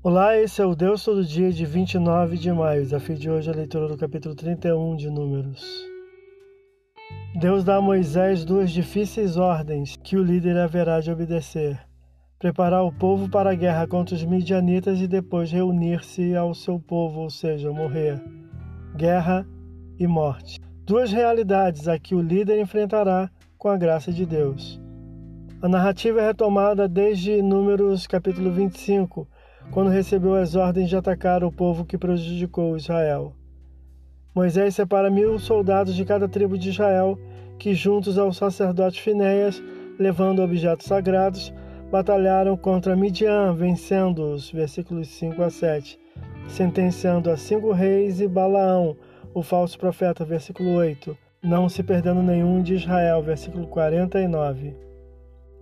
Olá, esse é o Deus Todo Dia de 29 de maio. Desafio de hoje é a leitura do capítulo 31 de Números. Deus dá a Moisés duas difíceis ordens que o líder haverá de obedecer: preparar o povo para a guerra contra os midianitas e depois reunir-se ao seu povo, ou seja, morrer. Guerra e morte. Duas realidades a que o líder enfrentará com a graça de Deus. A narrativa é retomada desde Números capítulo 25 quando recebeu as ordens de atacar o povo que prejudicou Israel. Moisés separa mil soldados de cada tribo de Israel, que, juntos ao sacerdote Finéias, levando objetos sagrados, batalharam contra Midian, vencendo-os, versículos 5 a 7, sentenciando a cinco reis e Balaão, o falso profeta, versículo 8, não se perdendo nenhum de Israel, versículo 49.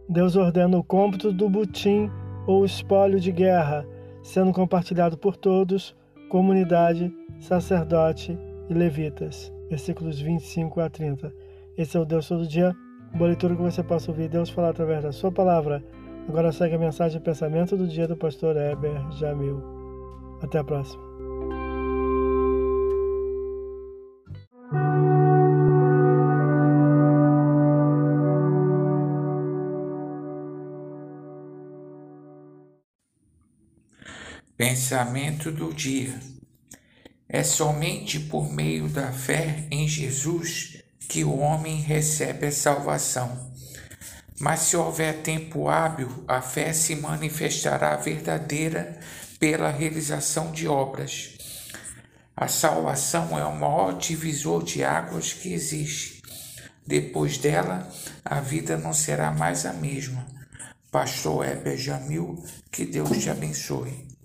Deus ordena o cômputo do butim ou espólio de guerra, sendo compartilhado por todos, comunidade, sacerdote e levitas. Versículos 25 a 30. Esse é o Deus todo dia. Boa leitura que você possa ouvir Deus falar através da sua palavra. Agora segue a mensagem e pensamento do dia do pastor Heber Jamil. Até a próxima. Pensamento do dia. É somente por meio da fé em Jesus que o homem recebe a salvação. Mas se houver tempo hábil, a fé se manifestará verdadeira pela realização de obras. A salvação é o maior divisor de águas que existe. Depois dela, a vida não será mais a mesma. Pastor Heber Jamil, que Deus te abençoe.